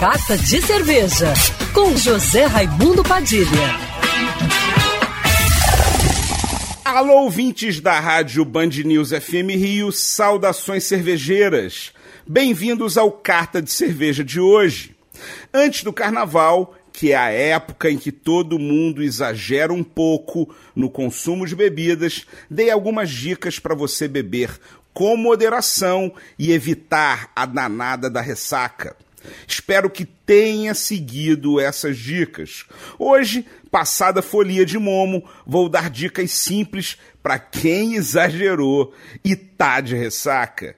Carta de Cerveja, com José Raimundo Padilha. Alô, ouvintes da rádio Band News FM Rio, saudações cervejeiras. Bem-vindos ao Carta de Cerveja de hoje. Antes do carnaval, que é a época em que todo mundo exagera um pouco no consumo de bebidas, dei algumas dicas para você beber com moderação e evitar a danada da ressaca. Espero que tenha seguido essas dicas. Hoje, passada folia de momo, vou dar dicas simples para quem exagerou e tá de ressaca.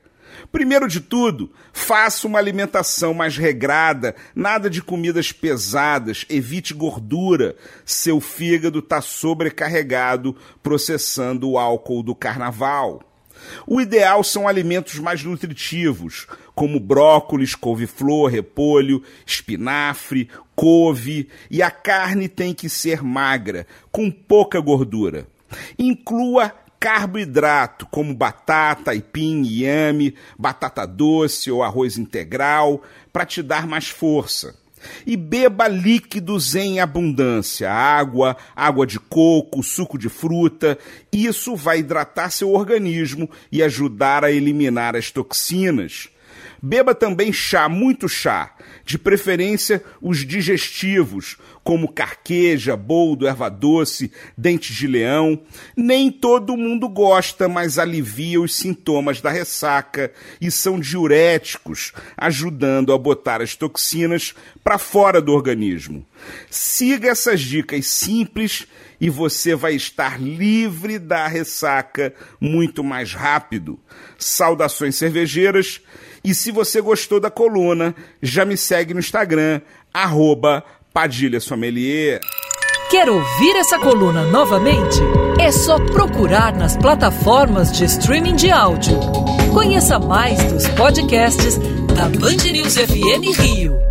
Primeiro de tudo, faça uma alimentação mais regrada, nada de comidas pesadas, evite gordura. Seu fígado está sobrecarregado processando o álcool do carnaval. O ideal são alimentos mais nutritivos, como brócolis, couve-flor, repolho, espinafre, couve, e a carne tem que ser magra, com pouca gordura. Inclua carboidrato, como batata, aipim, inhame, batata doce ou arroz integral, para te dar mais força. E beba líquidos em abundância: água, água de coco, suco de fruta. Isso vai hidratar seu organismo e ajudar a eliminar as toxinas. Beba também chá, muito chá, de preferência os digestivos, como carqueja, boldo, erva doce, dente de leão. Nem todo mundo gosta, mas alivia os sintomas da ressaca e são diuréticos, ajudando a botar as toxinas para fora do organismo. Siga essas dicas simples e você vai estar livre da ressaca muito mais rápido. Saudações cervejeiras e se você gostou da coluna, já me segue no Instagram, arroba Padilha Sommelier. Quer ouvir essa coluna novamente? É só procurar nas plataformas de streaming de áudio. Conheça mais dos podcasts da Band News FM Rio.